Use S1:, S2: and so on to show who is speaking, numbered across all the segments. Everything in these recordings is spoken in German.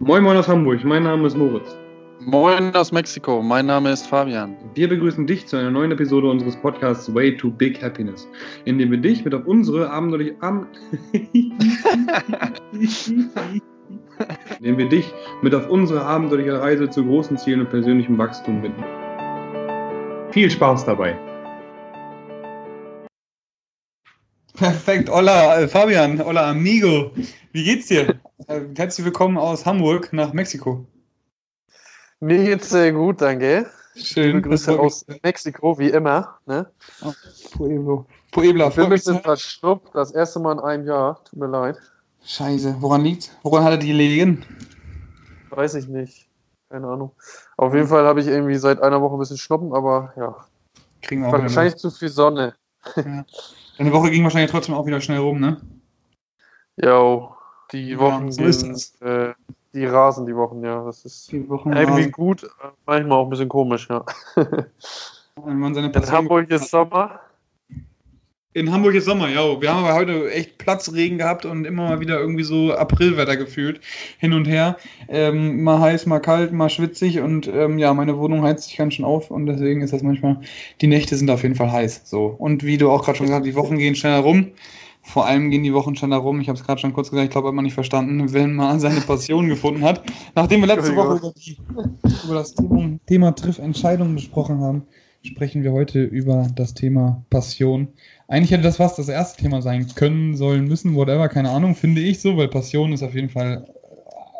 S1: Moin Moin aus Hamburg, mein Name ist Moritz.
S2: Moin aus Mexiko, mein Name ist Fabian.
S1: Wir begrüßen dich zu einer neuen Episode unseres Podcasts Way to Big Happiness, in dem wir dich mit auf unsere abenteuerliche dem wir dich mit auf unsere abenteuerliche Reise zu großen Zielen und persönlichem Wachstum bitten. Viel Spaß dabei!
S3: Perfekt, hola äh, Fabian, hola amigo. Wie geht's dir? Äh, herzlich willkommen aus Hamburg nach Mexiko.
S2: Mir geht's sehr gut, danke.
S3: Schön.
S2: Liebe Grüße aus Mexiko, wie immer. Ne?
S3: Oh, Pueblo. Puebla,
S2: ich bin ein bisschen verschnupft, das erste Mal in einem Jahr. Tut mir leid.
S3: Scheiße, woran liegt's? Woran hat er die gelegen?
S2: Weiß ich nicht. Keine Ahnung. Auf jeden Fall habe ich irgendwie seit einer Woche ein bisschen Schnuppen, aber ja.
S3: Kriegen wir auch
S2: Wahrscheinlich zu viel Sonne.
S3: Ja. Deine Woche ging wahrscheinlich trotzdem auch wieder schnell rum, ne?
S2: Jo, die Wochen
S3: ja, so
S2: gehen,
S3: ist
S2: äh, die rasen die Wochen, ja. Das ist
S3: die Wochen
S2: irgendwie
S3: rasen.
S2: gut, äh, manchmal auch ein bisschen komisch, ja.
S3: Wenn man seine
S2: In Hamburg ist Sommer.
S3: In Hamburg ist Sommer, ja. Wir haben aber heute echt Platzregen gehabt und immer mal wieder irgendwie so Aprilwetter gefühlt. Hin und her. Ähm, mal heiß, mal kalt, mal schwitzig und ähm, ja, meine Wohnung heizt sich ganz schön auf und deswegen ist das manchmal, die Nächte sind auf jeden Fall heiß. So. Und wie du auch gerade schon gesagt hast, die Wochen gehen schneller rum. Vor allem gehen die Wochen schneller rum. Ich habe es gerade schon kurz gesagt, ich glaube, hat man nicht verstanden, wenn man seine Passion gefunden hat. Nachdem wir letzte Woche über, die, über das Thema, Thema Triff Entscheidungen besprochen haben, sprechen wir heute über das Thema Passion. Eigentlich hätte das was das erste Thema sein können, sollen, müssen, whatever, keine Ahnung, finde ich so, weil Passion ist auf jeden Fall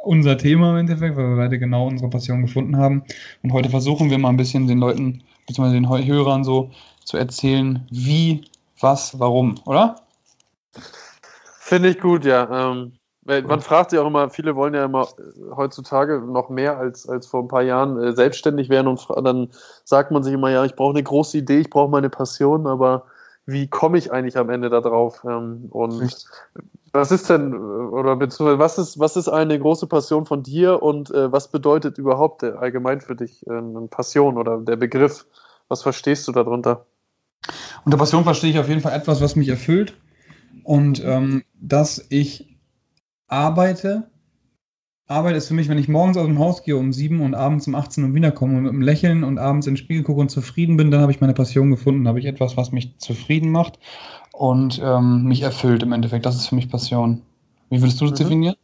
S3: unser Thema im Endeffekt, weil wir beide genau unsere Passion gefunden haben. Und heute versuchen wir mal ein bisschen den Leuten, beziehungsweise den Hörern so zu erzählen, wie, was, warum, oder?
S2: Finde ich gut, ja. Ähm, man fragt sich auch immer, viele wollen ja immer äh, heutzutage noch mehr als, als vor ein paar Jahren äh, selbstständig werden und dann sagt man sich immer, ja, ich brauche eine große Idee, ich brauche meine Passion, aber wie komme ich eigentlich am Ende da drauf? Ähm, und was ist denn, oder beziehungsweise was ist, was ist eine große Passion von dir und äh, was bedeutet überhaupt allgemein für dich äh, eine Passion oder der Begriff? Was verstehst du darunter?
S3: Unter Passion verstehe ich auf jeden Fall etwas, was mich erfüllt. Und ähm, dass ich arbeite. Arbeit ist für mich, wenn ich morgens aus dem Haus gehe um sieben und abends um 18 Uhr wiederkomme und mit einem Lächeln und abends in den Spiegel gucke und zufrieden bin, dann habe ich meine Passion gefunden. Habe ich etwas, was mich zufrieden macht und ähm, mich erfüllt im Endeffekt. Das ist für mich Passion. Wie würdest du das
S2: Mhm.
S3: definieren?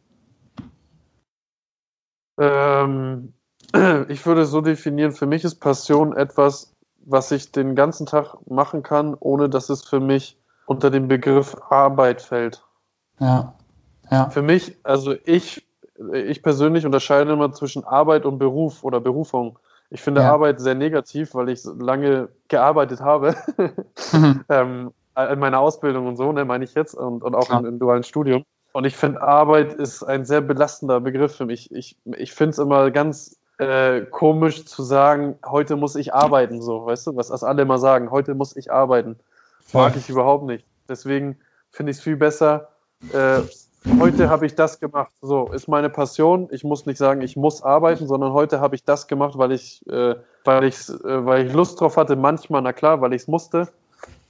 S2: Ähm, ich würde so definieren, für mich ist Passion etwas, was ich den ganzen Tag machen kann, ohne dass es für mich unter den Begriff Arbeit fällt.
S3: Ja. Ja.
S2: Für mich, also ich, ich persönlich unterscheide immer zwischen Arbeit und Beruf oder Berufung. Ich finde
S3: Ja.
S2: Arbeit sehr negativ, weil ich so lange gearbeitet habe. ähm, in meiner Ausbildung und so, ne, meine ich jetzt, und, und auch
S3: Klar.
S2: im, im dualen Studium. Und ich finde, Arbeit ist ein sehr belastender Begriff für mich. Ich, ich finde es immer ganz äh, komisch zu sagen, heute muss ich arbeiten, so, weißt du, was, was alle immer sagen, heute muss ich arbeiten. Mag ich überhaupt nicht. Deswegen finde ich es viel besser, äh, heute habe ich das gemacht. So, ist meine Passion. Ich muss nicht sagen, ich muss arbeiten, sondern heute habe ich das gemacht, weil ich, äh, weil ich, äh, weil ich Lust drauf hatte. Manchmal, na klar, weil ich es musste.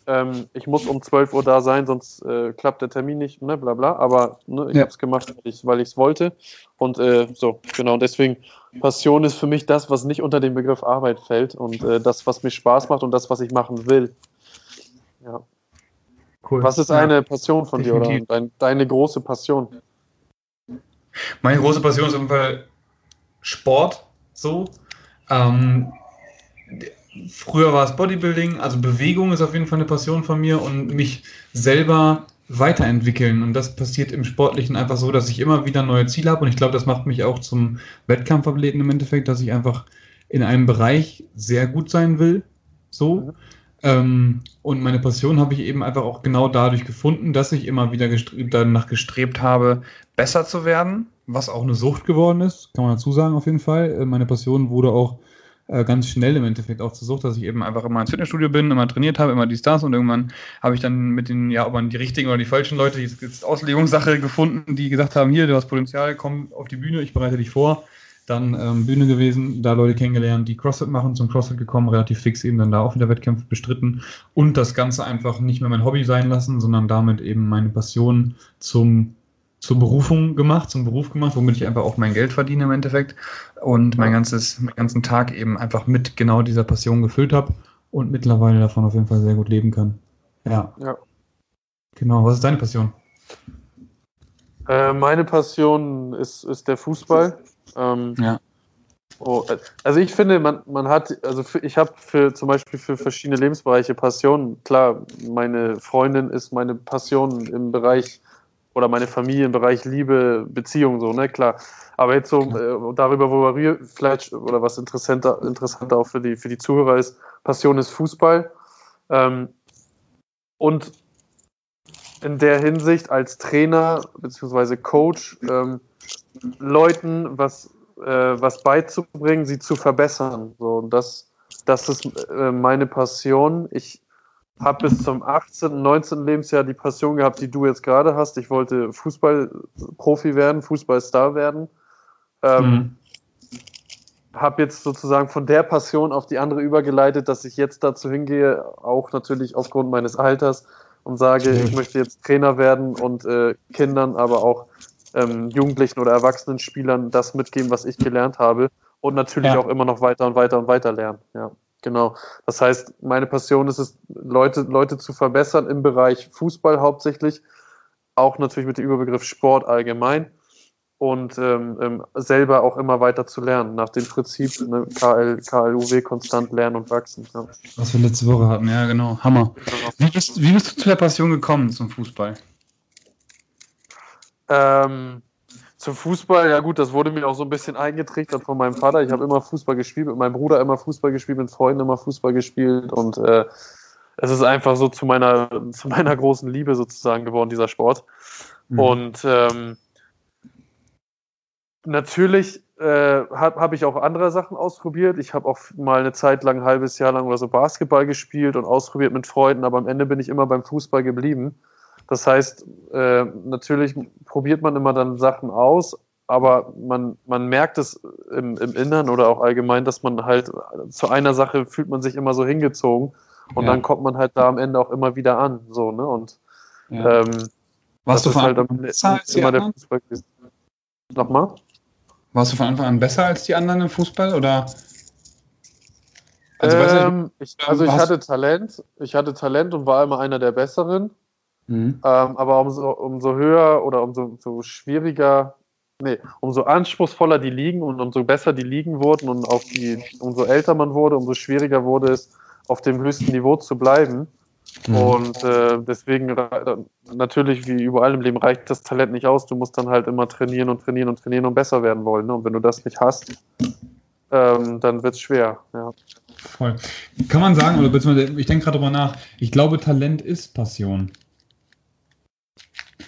S2: Ähm, ich muss um 12 Uhr da sein, sonst äh, klappt der Termin nicht, ne, bla bla. Aber ne, ich
S3: Ja.
S2: habe es gemacht, weil ich es wollte. Und äh, so, genau. Deswegen, Passion ist für mich das, was nicht unter den Begriff Arbeit fällt und äh, das, was mir Spaß macht und das, was ich machen will. Ja.
S1: Cool.
S2: Was ist
S1: Ja.
S2: eine Passion von dir oder
S3: definitiv.
S2: dein, deine große Passion?
S3: Meine große Passion ist auf jeden Fall Sport. So. Ähm, früher war es Bodybuilding, also Bewegung ist auf jeden Fall eine Passion von mir und mich selber weiterentwickeln. Und das passiert im Sportlichen einfach so, dass ich immer wieder neue Ziele habe. Und ich glaube, das macht mich auch zum Wettkampfathleten im Endeffekt, dass ich einfach in einem Bereich sehr gut sein will. So. Ähm, und meine Passion habe ich eben einfach auch genau dadurch gefunden, dass ich immer wieder gestrebt, danach gestrebt habe, besser zu werden, was auch eine Sucht geworden ist, kann man dazu sagen auf jeden Fall. Äh, Meine Passion wurde auch äh, ganz schnell im Endeffekt auch zur Sucht, dass ich eben einfach immer ins Fitnessstudio bin, immer trainiert habe, immer die Stars und irgendwann habe ich dann mit den, ja, ob man die richtigen oder die falschen Leute, die jetzt Auslegungssache gefunden, die gesagt haben, hier, du hast Potenzial, komm auf die Bühne, ich bereite dich vor. Dann ähm, Bühne gewesen, da Leute kennengelernt, die CrossFit machen, zum CrossFit gekommen, relativ fix eben dann da auch wieder Wettkämpfe bestritten und das Ganze einfach nicht mehr mein Hobby sein lassen, sondern damit eben meine Passion zum zur Berufung gemacht, zum Beruf gemacht, womit ich einfach auch mein Geld verdiene im Endeffekt und mein ganzes, meinen ganzen Tag eben einfach mit genau dieser Passion gefüllt habe und mittlerweile davon auf jeden Fall sehr gut leben kann. Ja.
S2: Ja.
S3: Genau. Was ist deine Passion?
S2: Äh, meine Passion ist, ist der Fußball. Ähm,
S3: Ja.
S2: oh, also ich finde, man, man hat, also für, ich habe für zum Beispiel für verschiedene Lebensbereiche Passionen. Klar, meine Freundin ist meine Passion im Bereich oder meine Familie im Bereich Liebe, Beziehung, so, ne, klar. Aber jetzt so äh, darüber, wo wir vielleicht oder was interessanter, interessanter auch für die, für die Zuhörer ist, Passion ist Fußball. Ähm, und in der Hinsicht als Trainer bzw. Coach ähm, Leuten was, äh, was beizubringen, sie zu verbessern. So, und das, das ist äh, meine Passion. Ich habe bis zum 18., 19. Lebensjahr die Passion gehabt, die du jetzt gerade hast. Ich wollte Fußballprofi werden, Fußballstar werden. Ähm,
S3: Mhm.
S2: habe jetzt sozusagen von der Passion auf die andere übergeleitet, dass ich jetzt dazu hingehe, auch natürlich aufgrund meines Alters und sage, ich möchte jetzt Trainer werden und äh, Kindern, aber auch ähm, Jugendlichen oder erwachsenen Spielern das mitgeben, was ich gelernt habe und natürlich
S3: Ja.
S2: auch immer noch weiter und weiter und weiter lernen. Ja, genau. Das heißt, meine Passion ist es, Leute, Leute zu verbessern im Bereich Fußball hauptsächlich, auch natürlich mit dem Überbegriff Sport allgemein und ähm, ähm, selber auch immer weiter zu lernen, nach dem Prinzip ne, KL, KLUW konstant lernen und wachsen. Ja.
S3: Was wir letzte Woche hatten, ja, genau. Hammer. Wie bist, wie bist du zu der Passion gekommen zum Fußball?
S2: Ähm, zum Fußball, ja gut, das wurde mir auch so ein bisschen eingetrichtert von meinem Vater. Ich habe immer Fußball gespielt, mit meinem Bruder immer Fußball gespielt, mit Freunden immer Fußball gespielt und äh, es ist einfach so zu meiner, zu meiner großen Liebe sozusagen geworden, dieser Sport.
S3: Mhm.
S2: Und ähm, natürlich äh, habe hab ich auch andere Sachen ausprobiert. Ich habe auch mal eine Zeit lang, ein halbes Jahr lang oder so Basketball gespielt und ausprobiert mit Freunden, aber am Ende bin ich immer beim Fußball geblieben. Das heißt, äh, natürlich probiert man immer dann Sachen aus, aber man, man merkt es im, im Innern oder auch allgemein, dass man halt zu einer Sache fühlt man sich immer so hingezogen und
S3: Ja.
S2: dann kommt man halt da am Ende auch immer wieder an. So, ne? Und
S3: Ja.
S2: ähm,
S3: warst, du von
S2: halt
S3: Anfang an besser als die
S2: immer der
S3: anderen?
S2: Fußball gewesen. Nochmal?
S3: warst du von Anfang an besser als die anderen im Fußball? Oder? Also,
S2: ähm, ich, also ich hatte Talent, ich hatte Talent und war immer einer der Besseren.
S3: Mhm.
S2: Ähm, aber umso, umso höher oder umso, umso schwieriger, nee, umso anspruchsvoller die Ligen und umso besser die Ligen wurden und auch die, umso älter man wurde, umso schwieriger wurde es, auf dem höchsten Niveau zu bleiben.
S3: Mhm.
S2: Und äh, deswegen natürlich, wie überall im Leben, reicht das Talent nicht aus. Du musst dann halt immer trainieren und trainieren und trainieren und besser werden wollen. Ne? Und wenn du das nicht hast, ähm, dann wird es schwer. Ja.
S3: Voll. Kann man sagen, oder beziehungsweise ich denke gerade drüber nach, ich glaube, Talent ist Passion.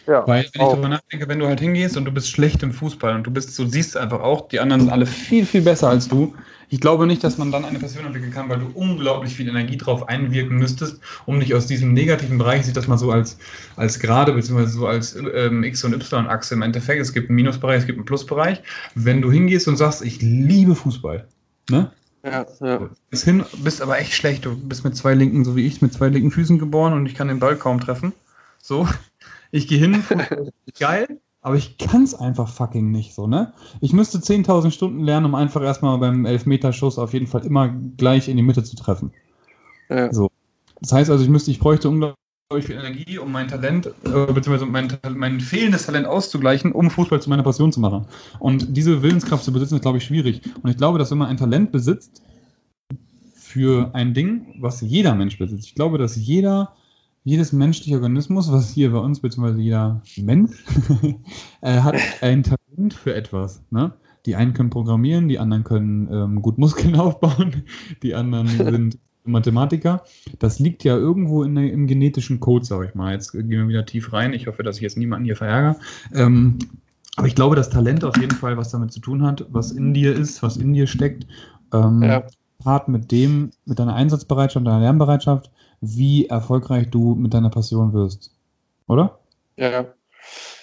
S2: Ja,
S3: Weil, wenn ich
S2: auch.
S3: darüber nachdenke, wenn du halt hingehst und du bist schlecht im Fußball und du bist, so siehst einfach auch, die anderen sind alle viel, viel besser als du. Ich glaube nicht, dass man dann eine Passion entwickeln kann, weil du unglaublich viel Energie drauf einwirken müsstest, um dich aus diesem negativen Bereich, ich sehe das mal so als, als gerade, beziehungsweise so als ähm, X- und Y-Achse im Endeffekt. Es gibt einen Minusbereich, es gibt einen Plusbereich. Wenn du hingehst und sagst, ich liebe Fußball, ne?
S2: ja, ja.
S3: Bis hin, bist aber echt schlecht. Du bist mit zwei linken, so wie ich, mit zwei linken Füßen geboren und ich kann den Ball kaum treffen. So, ich gehe hin, geil, aber ich kann es einfach fucking nicht so, ne? Ich müsste 10.000 Stunden lernen, um einfach erstmal beim Elfmeterschuss auf jeden Fall immer gleich in die Mitte zu treffen.
S2: ja.
S3: Das heißt also, ich müsste, ich bräuchte unglaublich viel Energie, um mein Talent, äh, beziehungsweise mein, mein fehlendes Talent auszugleichen, um Fußball zu meiner Passion zu machen. Und diese Willenskraft zu besitzen, ist, glaube ich, schwierig. Und ich glaube, dass wenn man ein Talent besitzt für ein Ding, was jeder Mensch besitzt, ich glaube, dass jeder, jedes menschliche Organismus, was hier bei uns, beziehungsweise jeder Mensch, äh, hat ein Talent für etwas. Ne? Die einen können programmieren, die anderen können ähm, gut Muskeln aufbauen, die anderen sind Mathematiker. Das liegt ja irgendwo in der, im genetischen Code, sage ich mal. Jetzt gehen wir wieder tief rein. Ich hoffe, dass ich jetzt niemanden hier verärgere. Ähm, aber ich glaube, dass Talent auf jeden Fall was damit zu tun hat, was in dir ist, was in dir steckt. Ähm,
S2: Ja.
S3: Part mit dem, mit deiner Einsatzbereitschaft, deiner Lernbereitschaft, wie erfolgreich du mit deiner Passion wirst. Oder?
S2: Ja.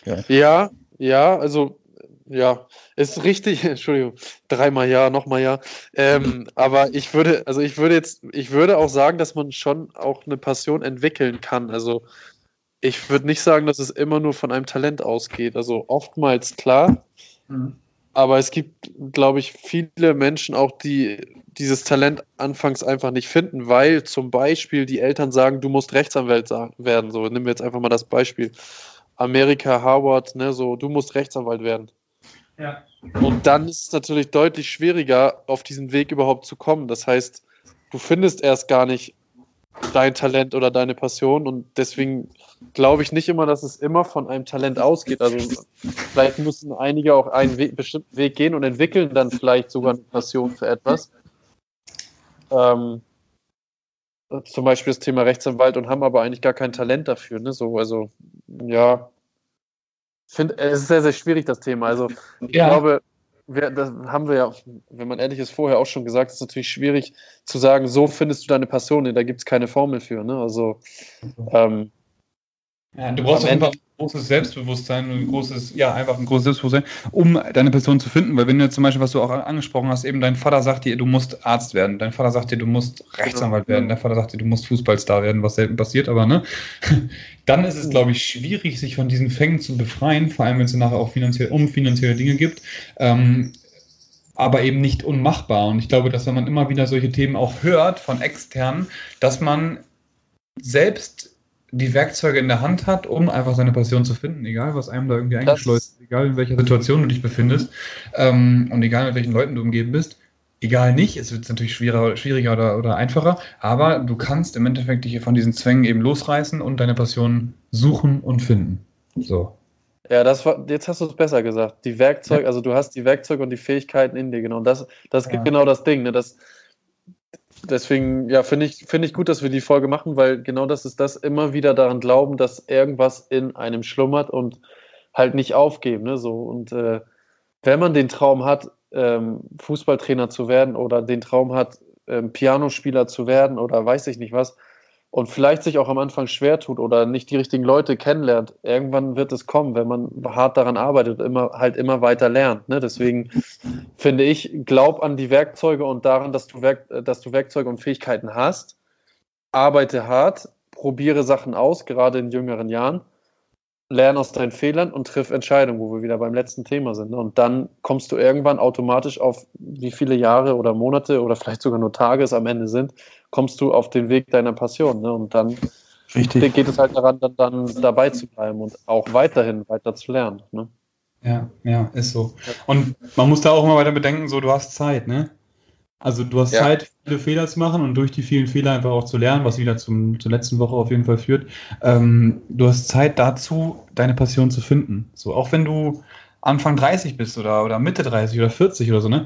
S3: Geil.
S2: Ja, ja, also ja, ist richtig, Entschuldigung, dreimal ja, nochmal ja. Ähm, aber ich würde, also ich würde jetzt, ich würde auch sagen, dass man schon auch eine Passion entwickeln kann. Also ich würde nicht sagen, dass es immer nur von einem Talent ausgeht. Also oftmals klar, mhm. Aber es gibt, glaube ich, viele Menschen auch, die dieses Talent anfangs einfach nicht finden, weil zum Beispiel die Eltern sagen, du musst Rechtsanwalt werden. So, nehmen wir jetzt einfach mal das Beispiel. Amerika, Harvard, ne, so, du musst Rechtsanwalt werden. Ja. Und dann ist es natürlich deutlich schwieriger, auf diesen Weg überhaupt zu kommen. Das heißt, du findest erst gar nicht dein Talent oder deine Passion und deswegen glaube ich nicht immer, dass es immer von einem Talent ausgeht. Also vielleicht müssen einige auch einen Weg, bestimmten Weg gehen und entwickeln dann vielleicht sogar eine Passion für etwas. Ähm, zum Beispiel das Thema Rechtsanwalt und haben aber eigentlich gar kein Talent dafür. Ne? So, also ja, finde es ist sehr, sehr schwierig, das Thema. Also ich ja. glaube, wir, das haben wir ja, wenn man ehrlich ist, vorher auch schon gesagt, es ist natürlich schwierig zu sagen, so findest du deine Passion, da gibt es keine Formel für. Ne? Also ähm,
S3: ja, du brauchst einfach ein großes Selbstbewusstsein, ein großes, ja, einfach ein großes Selbstbewusstsein, um deine Person zu finden. Weil wenn du jetzt zum Beispiel, was du auch angesprochen hast, eben dein Vater sagt dir, du musst Arzt werden, dein Vater sagt dir, du musst Rechtsanwalt werden, dein Vater sagt dir, du musst Fußballstar werden, was selten passiert, aber ne, dann ist es, glaube ich, schwierig, sich von diesen Fängen zu befreien, vor allem wenn es nachher auch finanziell um finanzielle Dinge gibt. Ähm, aber eben nicht unmachbar. Und ich glaube, dass wenn man immer wieder solche Themen auch hört von externen, dass man selbst die Werkzeuge in der Hand hat, um einfach seine Passion zu finden, egal was einem da irgendwie eingeschleust ist, egal in welcher Situation du dich befindest ähm, und egal mit welchen Leuten du umgeben bist. Egal nicht, es wird natürlich schwieriger, schwieriger oder, oder einfacher, aber du kannst im Endeffekt dich von diesen Zwängen eben losreißen und deine Passion suchen und finden. So.
S2: Ja, das war, jetzt hast du es besser gesagt. Die Werkzeuge, also du hast die Werkzeuge und die Fähigkeiten in dir, genau. Und das, das ist ja. genau das Ding, ne? Das, deswegen, ja, finde ich, finde ich gut, dass wir die Folge machen, weil genau das ist das, immer wieder daran glauben, dass irgendwas in einem schlummert und halt nicht aufgeben. Ne? So, und äh, wenn man den Traum hat, ähm, Fußballtrainer zu werden oder den Traum hat, ähm, Pianospieler zu werden oder weiß ich nicht was, und vielleicht sich auch am Anfang schwer tut oder nicht die richtigen Leute kennenlernt, irgendwann wird es kommen, wenn man hart daran arbeitet, immer halt immer weiter lernt. Ne? Deswegen finde ich, glaub an die Werkzeuge und daran, dass du, Werk, dass du Werkzeuge und Fähigkeiten hast. Arbeite hart, probiere Sachen aus, gerade in jüngeren Jahren lern aus deinen Fehlern und triff Entscheidungen, wo wir wieder beim letzten Thema sind. Ne? Und dann kommst du irgendwann automatisch auf wie viele Jahre oder Monate oder vielleicht sogar nur Tage es am Ende sind, kommst du auf den Weg deiner Passion. Ne? Und dann Richtig. geht es halt daran, dann, dann, dabei zu bleiben und auch weiterhin weiter zu lernen. Ne?
S3: Ja, ja, ist so. Und man muss da auch immer weiter bedenken, so du hast Zeit, ne? Also du hast ja. Zeit, viele Fehler zu machen und durch die vielen Fehler einfach auch zu lernen, was wieder zum, zur letzten Woche auf jeden Fall führt. Ähm, du hast Zeit dazu, deine Passion zu finden. So, auch wenn du Anfang 30 bist oder, oder Mitte 30 oder 40 oder so, ne?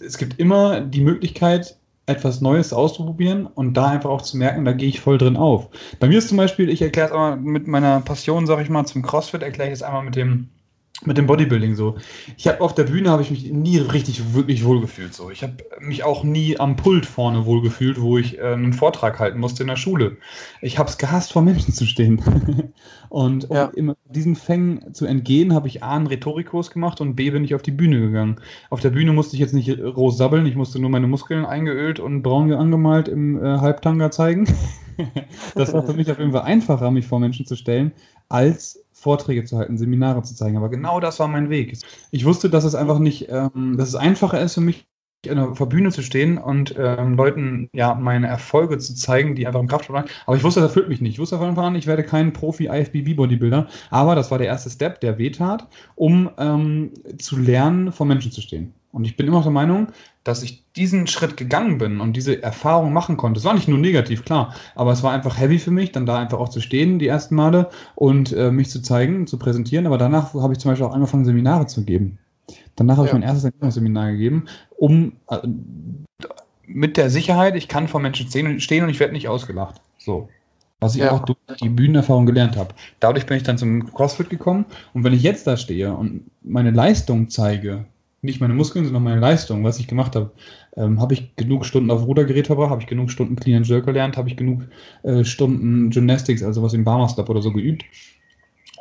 S3: Es gibt immer die Möglichkeit, etwas Neues auszuprobieren und da einfach auch zu merken, da gehe ich voll drin auf. Bei mir ist zum Beispiel, ich erkläre es einmal mit meiner Passion, sag ich mal, zum CrossFit, erkläre ich es einmal mit dem mit dem Bodybuilding so. Ich habe auf der Bühne habe ich mich nie richtig wirklich wohlgefühlt so. Ich habe mich auch nie am Pult vorne wohlgefühlt, wo ich äh, einen Vortrag halten musste in der Schule. Ich habe es gehasst, vor Menschen zu stehen. und um ja. immer diesen Fängen zu entgehen, habe ich A einen Rhetorikkurs gemacht und B bin ich auf die Bühne gegangen. Auf der Bühne musste ich jetzt nicht groß sabbeln, ich musste nur meine Muskeln eingeölt und braun angemalt im äh, Halbtanga zeigen. das war für mich auf jeden Fall einfacher, mich vor Menschen zu stellen, als Vorträge zu halten, Seminare zu zeigen. Aber genau das war mein Weg. Ich wusste, dass es einfach nicht, ähm, dass es einfacher ist für mich, der Bühne zu stehen und ähm, Leuten ja meine Erfolge zu zeigen, die einfach im Kraftsport waren. Aber ich wusste, das erfüllt mich nicht. Ich wusste von Anfang an, ich werde kein Profi-IFBB-Bodybuilder. Aber das war der erste Step, der wehtat, um ähm, zu lernen, vor Menschen zu stehen. Und ich bin immer noch der Meinung, dass ich diesen Schritt gegangen bin und diese Erfahrung machen konnte. Es war nicht nur negativ, klar, aber es war einfach heavy für mich, dann da einfach auch zu stehen die ersten Male und äh, mich zu zeigen, zu präsentieren. Aber danach habe ich zum Beispiel auch angefangen, Seminare zu geben. Danach habe ja. ich mein erstes Seminar gegeben, um äh, mit der Sicherheit, ich kann vor Menschen stehen und ich werde nicht ausgelacht. So. Was ich ja. auch durch die Bühnenerfahrung gelernt habe. Dadurch bin ich dann zum CrossFit gekommen und wenn ich jetzt da stehe und meine Leistung zeige, nicht meine Muskeln, sondern meine Leistung, was ich gemacht habe. Ähm, habe ich genug Stunden auf Rudergerät verbracht, habe ich genug Stunden Clean and Jerk gelernt, habe ich genug äh, Stunden Gymnastics, also was im Barmer Stop oder so geübt.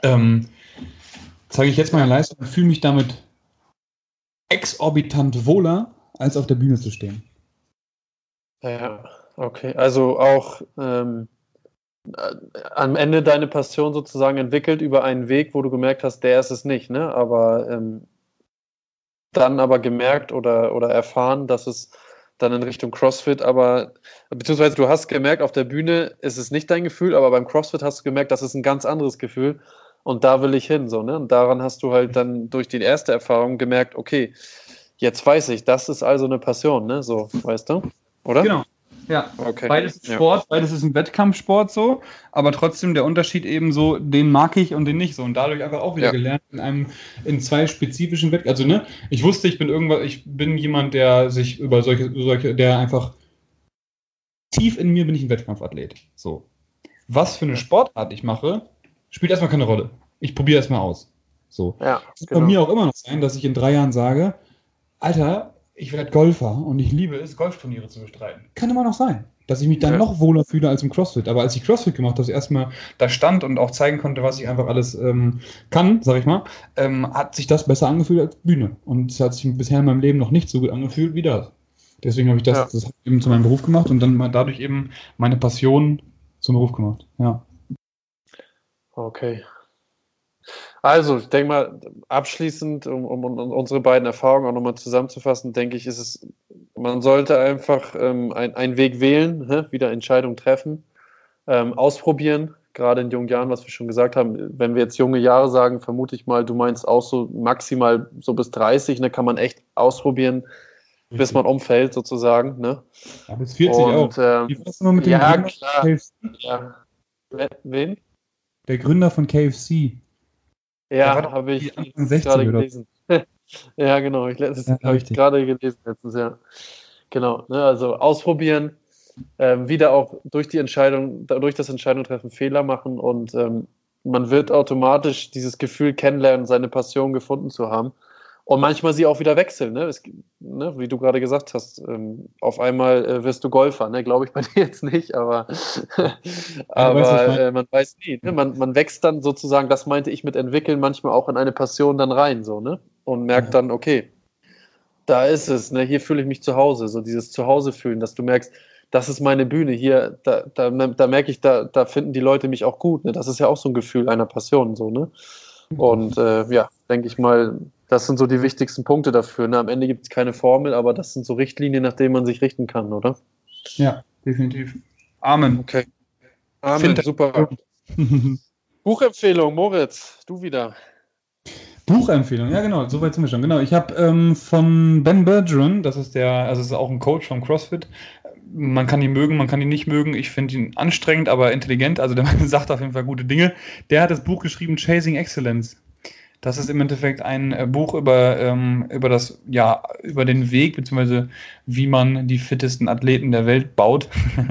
S3: Ähm, zeige ich jetzt meine Leistung und fühle mich damit exorbitant wohler, als auf der Bühne zu stehen.
S2: Ja, okay. Also auch ähm, äh, am Ende deine Passion sozusagen entwickelt über einen Weg, wo du gemerkt hast, der ist es nicht, ne? Aber ähm, dann aber gemerkt oder, oder erfahren, dass es dann in Richtung CrossFit, aber beziehungsweise du hast gemerkt, auf der Bühne ist es nicht dein Gefühl, aber beim CrossFit hast du gemerkt, das ist ein ganz anderes Gefühl und da will ich hin, so, ne? Und daran hast du halt dann durch die erste Erfahrung gemerkt, okay, jetzt weiß ich, das ist also eine Passion, ne? So, weißt du? Oder?
S3: Genau. Ja,
S2: Okay.
S3: beides ist
S2: Ja.
S3: Sport, beides ist ein Wettkampfsport so, aber trotzdem der Unterschied eben so, den mag ich und den nicht so. Und dadurch einfach auch wieder
S2: Ja.
S3: gelernt in einem, in zwei spezifischen Wettkämpfen. Also, ne, ich wusste, ich bin irgendwas, ich bin jemand, der sich über solche, solche, der einfach tief in mir bin ich ein Wettkampfathlet. So. Was für eine Sportart ich mache, spielt erstmal keine Rolle. Ich probiere erstmal aus. So.
S2: Ja,
S3: Es kann bei mir auch immer noch sein, dass ich in drei Jahren sage, Alter, ich werde Golfer und ich liebe es, Golfturniere zu bestreiten. Kann immer noch sein, dass ich mich dann
S2: Ja.
S3: noch wohler fühle als im CrossFit. Aber als ich CrossFit gemacht habe, dass ich erstmal da stand und auch zeigen konnte, was ich einfach alles ähm, kann, sag ich mal, ähm, hat sich das besser angefühlt als Bühne. Und es hat sich bisher in meinem Leben noch nicht so gut angefühlt wie das. Deswegen habe ich das,
S2: Ja.
S3: das eben zu meinem Beruf gemacht und dann mal dadurch eben meine Passion zum Beruf gemacht. Ja.
S2: Okay. Also, ich denke mal, abschließend, um, um, um unsere beiden Erfahrungen auch nochmal zusammenzufassen, denke ich, ist es, man sollte einfach ähm, ein, einen Weg wählen, hä? wieder Entscheidungen treffen, ähm, ausprobieren, gerade in jungen Jahren, was wir schon gesagt haben. Wenn wir jetzt junge Jahre sagen, vermute ich mal, du meinst auch so maximal so bis 30, ne, kann man echt ausprobieren, bis man umfällt sozusagen. Ne?
S3: ja, bis 40 auch.
S2: Und, ähm,
S3: mit dem
S2: ja, klar. ja. Wen?
S3: Der Gründer von KFC. War
S2: Ja, habe ich
S3: die Anfang
S2: jetzt
S3: 60
S2: gerade gelesen. ja, genau. Ich,
S3: Ja,
S2: habe ich gerade gelesen letztens, ja. Genau. Ne, also ausprobieren, ähm, wieder auch durch die Entscheidung, durch das Entscheidung treffen, Fehler machen und ähm, man wird automatisch dieses Gefühl kennenlernen, seine Passion gefunden zu haben. Und manchmal sie auch wieder wechseln, ne? Es, ne? wie du gerade gesagt hast. Ähm, auf einmal äh, wirst du Golfer, ne? Glaube ich bei dir jetzt nicht, aber, aber äh, man weiß nie. Ne? Man, man wächst dann sozusagen, das meinte ich mit entwickeln, manchmal auch in eine Passion dann rein, so, ne? Und merkt
S3: Ja.
S2: dann, okay, da ist es, ne? Hier fühle ich mich zu Hause, so dieses Zuhause fühlen, dass du merkst, das ist meine Bühne hier, da, da, da merke ich, da, da finden die Leute mich auch gut, ne? Das ist ja auch so ein Gefühl einer Passion, so, ne? Und äh, ja, denke ich mal, das sind so die wichtigsten Punkte dafür. Ne? Am Ende gibt es keine Formel, aber das sind so Richtlinien, nach denen man sich richten kann, oder?
S3: Ja, definitiv. Amen.
S2: Okay. Amen,
S3: Find-
S2: super. Buchempfehlung, Moritz, du wieder.
S3: Buchempfehlung, ja genau, soweit sind wir schon. Genau, ich habe ähm, von Ben Bergeron, das ist der, also ist auch ein Coach vom CrossFit. Man kann ihn mögen, man kann ihn nicht mögen. Ich finde ihn anstrengend, aber intelligent. Also der Mann sagt auf jeden Fall gute Dinge. Der hat das Buch geschrieben Chasing Excellence. Das ist im Endeffekt ein äh, Buch über, ähm, über das, ja, über den Weg, beziehungsweise wie man die fittesten Athleten der Welt baut.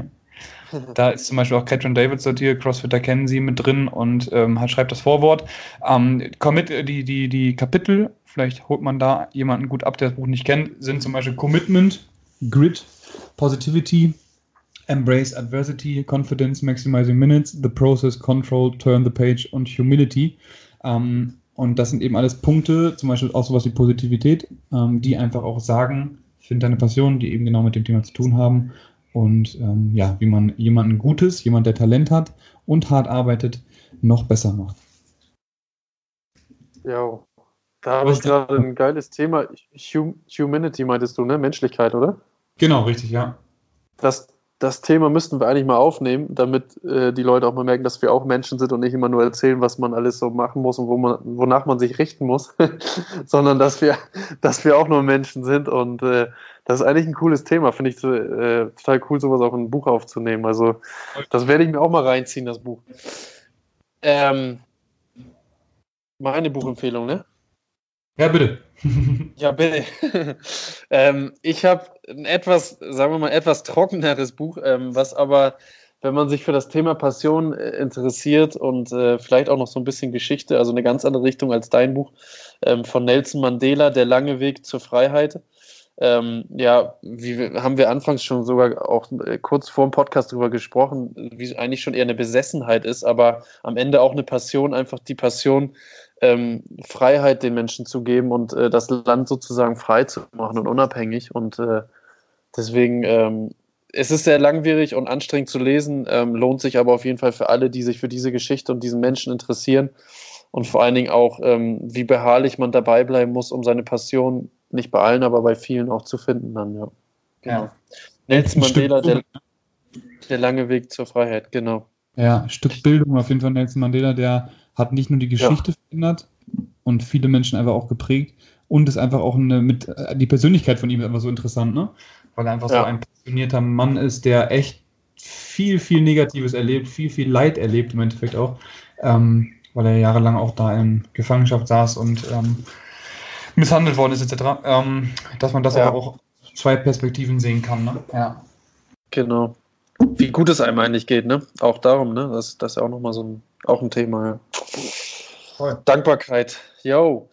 S3: Da ist zum Beispiel auch Catherine David sortiert, Crossfitter kennen sie mit drin und ähm, schreibt das Vorwort. Ähm, Commit, die, die, die Kapitel, vielleicht holt man da jemanden gut ab, der das Buch nicht kennt, sind zum Beispiel Commitment, Grit, Positivity, Embrace Adversity, Confidence, Maximizing Minutes, The Process, Control, Turn the Page und Humility. Ähm, und das sind eben alles Punkte, zum Beispiel auch sowas wie Positivität, ähm, die einfach auch sagen, find deine Passion, die eben genau mit dem Thema zu tun haben. Und ähm, ja, wie man jemanden Gutes, jemand, der Talent hat und hart arbeitet, noch besser macht.
S2: Ja, da habe ich gerade ein geiles Thema. Hum Humanity meintest du, ne? Menschlichkeit, oder?
S3: Genau, richtig, ja.
S2: Das, das Thema müssten wir eigentlich mal aufnehmen, damit äh, die Leute auch mal merken, dass wir auch Menschen sind und nicht immer nur erzählen, was man alles so machen muss und wo man, wonach man sich richten muss, sondern dass wir, dass wir auch nur Menschen sind. Und äh, das ist eigentlich ein cooles Thema. Finde ich äh, total cool, sowas auch in ein Buch aufzunehmen. Also, das werde ich mir auch mal reinziehen, das Buch. Ähm, meine Buchempfehlung, ne?
S3: Ja, bitte.
S2: Ja, bitte. ähm, ich habe ein etwas, sagen wir mal, etwas trockeneres Buch, ähm, was aber, wenn man sich für das Thema Passion äh, interessiert und äh, vielleicht auch noch so ein bisschen Geschichte, also eine ganz andere Richtung als dein Buch, ähm, von Nelson Mandela, Der lange Weg zur Freiheit. Ähm, ja, wie haben wir anfangs schon sogar auch äh, kurz vor dem Podcast darüber gesprochen, wie eigentlich schon eher eine Besessenheit ist, aber am Ende auch eine Passion, einfach die Passion, ähm, Freiheit den Menschen zu geben und äh, das Land sozusagen frei zu machen und unabhängig. Und äh, deswegen ähm, es ist sehr langwierig und anstrengend zu lesen, ähm, lohnt sich aber auf jeden Fall für alle, die sich für diese Geschichte und diesen Menschen interessieren und vor allen Dingen auch, ähm, wie beharrlich man dabei bleiben muss, um seine Passion nicht bei allen, aber bei vielen auch zu finden. Dann, ja.
S3: Ja.
S2: Nelson Mandela, der, der lange Weg zur Freiheit, genau.
S3: Ja, ein Stück Bildung auf jeden Fall. Nelson Mandela, der hat nicht nur die Geschichte verändert und viele Menschen einfach auch geprägt und ist einfach auch eine, mit, äh, die Persönlichkeit von ihm ist einfach so interessant, ne? Weil er einfach so
S2: Ja.
S3: ein passionierter Mann ist, der echt viel, viel Negatives erlebt, viel, viel Leid erlebt im Endeffekt auch, ähm, weil er jahrelang auch da in Gefangenschaft saß und ähm, misshandelt worden ist, etc. Ähm, dass man das
S2: Ja.
S3: aber auch aus zwei Perspektiven sehen kann, ne? Ja.
S2: Genau. Wie gut es einem eigentlich geht, ne? Auch darum, ne? Das, das ist ja auch nochmal so ein, auch ein Thema, ja. Dankbarkeit. Yo.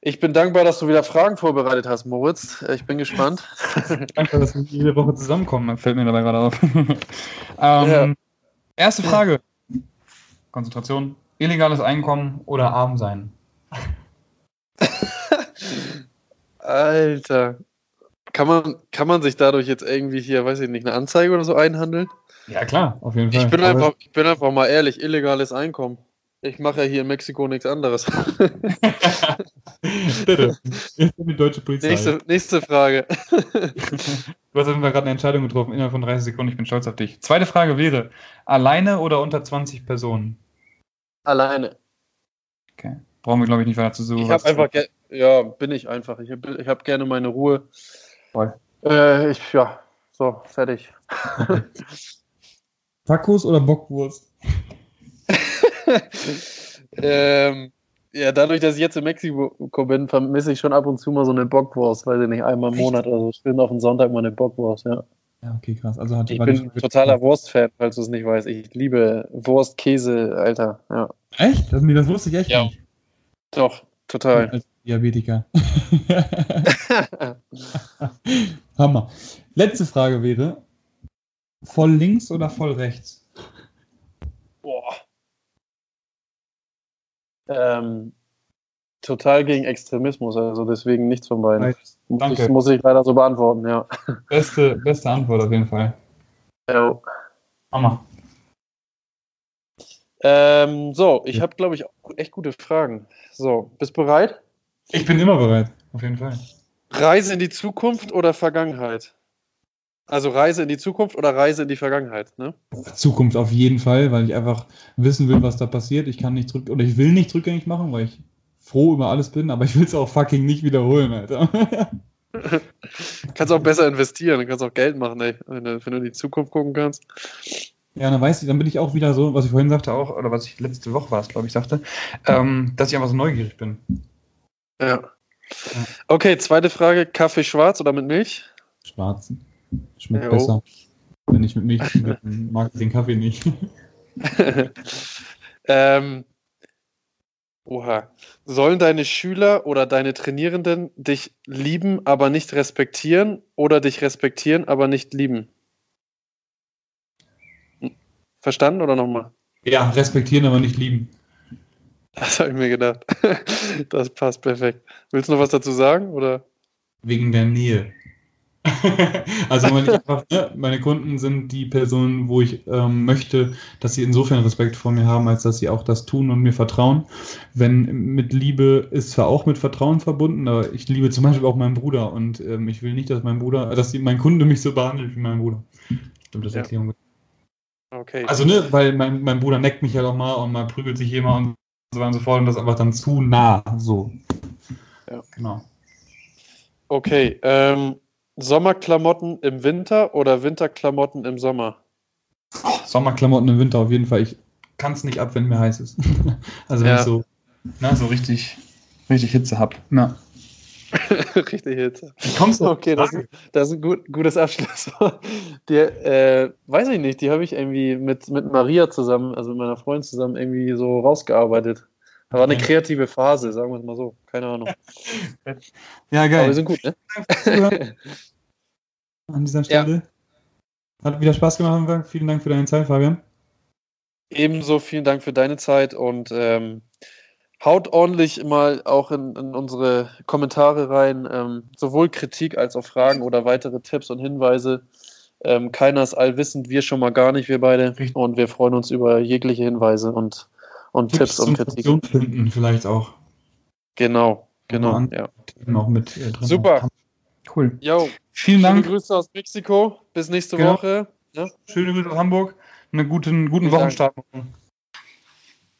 S2: Ich bin dankbar, dass du wieder Fragen vorbereitet hast, Moritz. Ich bin gespannt.
S3: Danke, dass wir jede Woche zusammenkommen, fällt mir dabei gerade auf. ähm,
S2: Ja.
S3: Erste Frage. Konzentration. Illegales Einkommen oder arm sein?
S2: Alter. Kann man, kann man sich dadurch jetzt irgendwie hier, weiß ich nicht, eine Anzeige oder so einhandeln?
S3: Ja, klar, auf jeden Fall.
S2: Ich bin, einfach, ich bin einfach mal ehrlich, illegales Einkommen. Ich mache ja hier in Mexiko nichts anderes.
S3: Die deutsche Polizei.
S2: nächste, nächste Frage.
S3: Du hast auf jeden Fall gerade eine Entscheidung getroffen innerhalb von 30 Sekunden. Ich bin stolz auf dich. Zweite Frage wäre: Alleine oder unter 20 Personen?
S2: Alleine.
S3: Okay. Brauchen wir, glaube ich, nicht weiter zu suchen.
S2: Ich habe einfach, ja, bin ich einfach. Ich habe ich hab gerne meine Ruhe.
S3: Voll.
S2: Äh, ich, ja, so, fertig.
S3: Tacos oder Bockwurst?
S2: ähm, ja, dadurch, dass ich jetzt in Mexiko bin, vermisse ich schon ab und zu mal so eine Bockwurst, weiß ich nicht, einmal im? Monat oder so. Schön auf den Sonntag mal eine Bockwurst, ja.
S3: Ja, okay, krass. Also hat
S2: Ich bin totaler Wurstfan, falls du es nicht weißt. Ich liebe Wurst, Käse, Alter. Ja.
S3: Echt? Das, nee, das wusste ich echt
S2: Ja.
S3: nicht.
S2: Doch, total.
S3: Als Diabetiker. Hammer. Letzte Frage wäre: Voll links oder voll rechts?
S2: Ähm, total gegen Extremismus, also deswegen nichts von beiden.
S3: Danke.
S2: ich, muss ich leider so beantworten, ja.
S3: Beste, beste Antwort auf jeden Fall.
S2: Jo.
S3: Hammer.
S2: Ähm, so, ich habe, glaube ich, auch echt gute Fragen. So, bist bereit?
S3: Ich bin immer bereit, auf jeden Fall.
S2: Reise in die Zukunft oder Vergangenheit? Also Reise in die Zukunft oder Reise in die Vergangenheit, ne?
S3: Zukunft auf jeden Fall, weil ich einfach wissen will, was da passiert. Ich kann nicht zurück, oder ich will nicht rückgängig machen, weil ich froh über alles bin, aber ich will es auch fucking nicht wiederholen, Alter.
S2: Kannst auch besser investieren, kannst auch Geld machen, ey, wenn du, wenn du in die Zukunft gucken kannst.
S3: Ja, dann weiß ich, dann bin ich auch wieder so, was ich vorhin sagte auch, oder was ich letzte Woche war es, glaube ich, sagte, ähm, dass ich einfach so neugierig bin.
S2: Ja. Okay, zweite Frage: Kaffee schwarz oder mit Milch?
S3: Schwarzen. Schmeckt
S2: Jo.
S3: besser. Wenn ich mit Milch trinke, mag ich den Kaffee nicht.
S2: ähm, oha. Sollen deine Schüler oder deine Trainierenden dich lieben, aber nicht respektieren oder dich respektieren, aber nicht lieben? Hm. Verstanden oder nochmal?
S3: Ja, respektieren, aber nicht lieben.
S2: Das habe ich mir gedacht. Das passt perfekt. Willst du noch was dazu sagen? Oder?
S3: Wegen der Nähe. also einfach, ne, meine Kunden sind die Personen, wo ich ähm, möchte, dass sie insofern Respekt vor mir haben, als dass sie auch das tun und mir vertrauen. Wenn mit Liebe ist zwar auch mit Vertrauen verbunden, aber ich liebe zum Beispiel auch meinen Bruder und ähm, ich will nicht, dass mein Bruder, dass die, mein Kunde mich so behandelt wie mein Bruder. Stimmt das
S2: Ja.
S3: Erklärung?
S2: Okay.
S3: Also ne, weil mein, mein Bruder neckt mich ja doch mal und mal prügelt sich jemand und so weiter und so fort und das ist einfach dann zu nah, so.
S2: Ja.
S3: Genau.
S2: Okay. Ähm, Sommerklamotten im Winter oder Winterklamotten im Sommer?
S3: Sommerklamotten im Winter auf jeden Fall. Ich kann es nicht ab, wenn mir heiß ist. also wenn
S2: Ja.
S3: ich so, na, so richtig, richtig Hitze hab. Ja.
S2: Richtig.
S3: Wie kommst du?
S2: Okay, das, das ist ein gut, gutes Abschluss. Die, äh, weiß ich nicht, die habe ich irgendwie mit, mit Maria zusammen, also mit meiner Freundin zusammen, irgendwie so rausgearbeitet. War eine kreative Phase, sagen wir es mal so. Keine Ahnung.
S3: Ja,
S2: Aber wir
S3: geil.
S2: sind gut, ne?
S3: An dieser Stelle. Hat wieder Spaß gemacht. Vielen Dank für deine Zeit, Fabian.
S2: Ebenso vielen Dank für deine Zeit und ähm, haut ordentlich mal auch in, in unsere Kommentare rein, ähm, sowohl Kritik als auch Fragen oder weitere Tipps und Hinweise. Ähm, keiner ist allwissend, wir schon mal gar nicht, wir beide. Und wir freuen uns über jegliche Hinweise und, und Tipps und
S4: zum
S2: Kritik.
S4: Funktionsfinden vielleicht auch.
S2: Genau, genau. Ja.
S4: Auch mit äh, drin.
S2: Super.
S4: haben. Cool.
S2: Jo,
S4: Vielen
S2: schöne
S4: Dank.
S2: Grüße aus Mexiko. Bis nächste
S4: Genau.
S2: Woche. Ja?
S4: Schöne Grüße aus Hamburg. Einen guten, guten
S2: Vielen Dank.